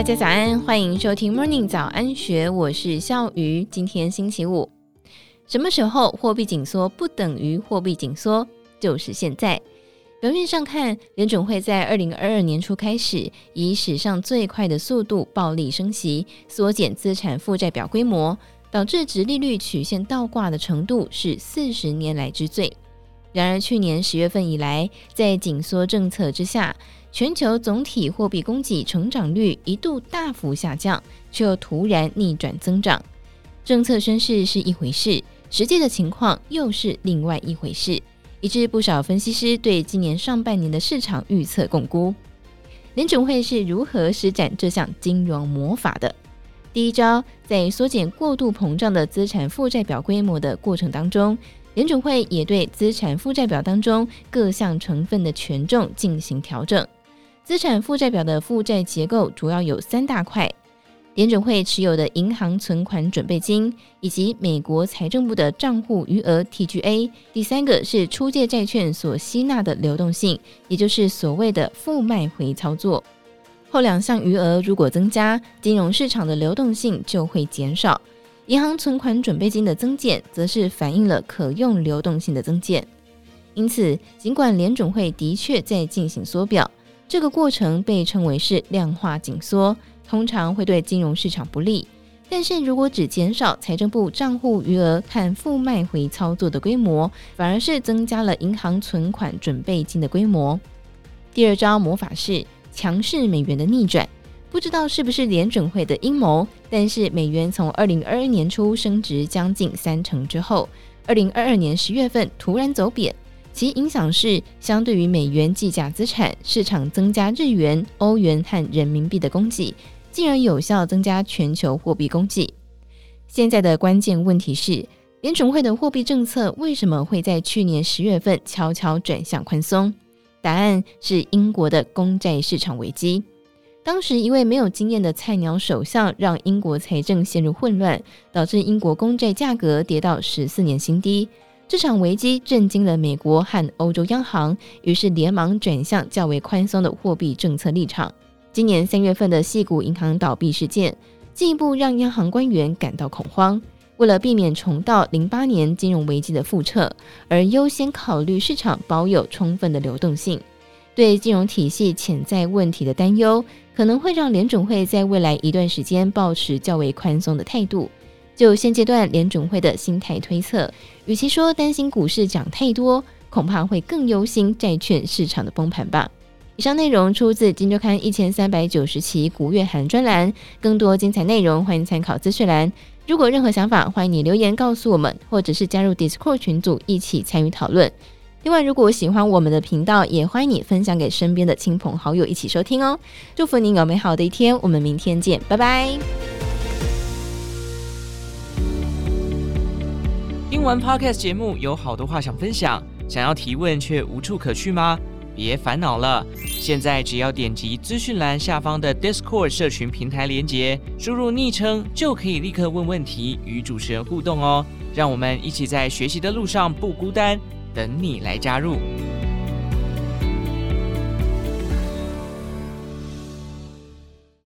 大家早安，欢迎收听 Morning 早安学，我是笑鱼。今天星期五，什么时候货币紧缩不等于货币紧缩？就是现在。表面上看，联准会在二零二二年初开始以史上最快的速度暴力升息，缩减资产负债表规模，导致直利率曲线倒挂的程度是四十年来之最。然而，去年十月份以来，在紧缩政策之下，全球总体货币供给成长率一度大幅下降，却又突然逆转增长。政策宣示是一回事，实际的情况又是另外一回事，以致不少分析师对今年上半年的市场预测共估。联准会是如何施展这项金融魔法的？第一招，在缩减过度膨胀的资产负债表规模的过程当中，联准会也对资产负债表当中各项成分的权重进行调整。资产负债表的负债结构主要有三大块：联准会持有的银行存款准备金，以及美国财政部的账户余额 （TGA）。第三个是出借债券所吸纳的流动性，也就是所谓的负卖回操作。后两项余额如果增加，金融市场的流动性就会减少；银行存款准备金的增减，则是反映了可用流动性的增减。因此，尽管联准会的确在进行缩表。这个过程被称为是量化紧缩，通常会对金融市场不利。但是如果只减少财政部账户余额和负卖回操作的规模，反而是增加了银行存款准备金的规模。第二招魔法是强势美元的逆转，不知道是不是联准会的阴谋，但是美元从二零二一年初升值将近三成之后，二零二二年十月份突然走贬。其影响是，相对于美元计价资产，市场增加日元、欧元和人民币的供给，进而有效增加全球货币供给。现在的关键问题是，联准会的货币政策为什么会在去年十月份悄悄转向宽松？答案是英国的公债市场危机。当时一位没有经验的菜鸟首相，让英国财政陷入混乱，导致英国公债价格跌到十四年新低。这场危机震惊了美国和欧洲央行，于是连忙转向较为宽松的货币政策立场。今年三月份的矽谷银行倒闭事件，进一步让央行官员感到恐慌。为了避免重蹈零八年金融危机的覆辙，而优先考虑市场保有充分的流动性。对金融体系潜在问题的担忧，可能会让联准会在未来一段时间保持较为宽松的态度。就现阶段联准会的心态推测，与其说担心股市涨太多，恐怕会更忧心债券市场的崩盘吧。以上内容出自《金周刊》一千三百九十期古月涵专栏，更多精彩内容欢迎参考资讯栏。如果任何想法，欢迎你留言告诉我们，或者是加入 Discord 群组一起参与讨论。另外，如果喜欢我们的频道，也欢迎你分享给身边的亲朋好友一起收听哦。祝福您有美好的一天，我们明天见，拜拜。听完 Podcast 节目，有好多话想分享，想要提问却无处可去吗？别烦恼了，现在只要点击资讯栏下方的 Discord 社群平台连接，输入昵称就可以立刻问问题，与主持人互动哦。让我们一起在学习的路上不孤单，等你来加入。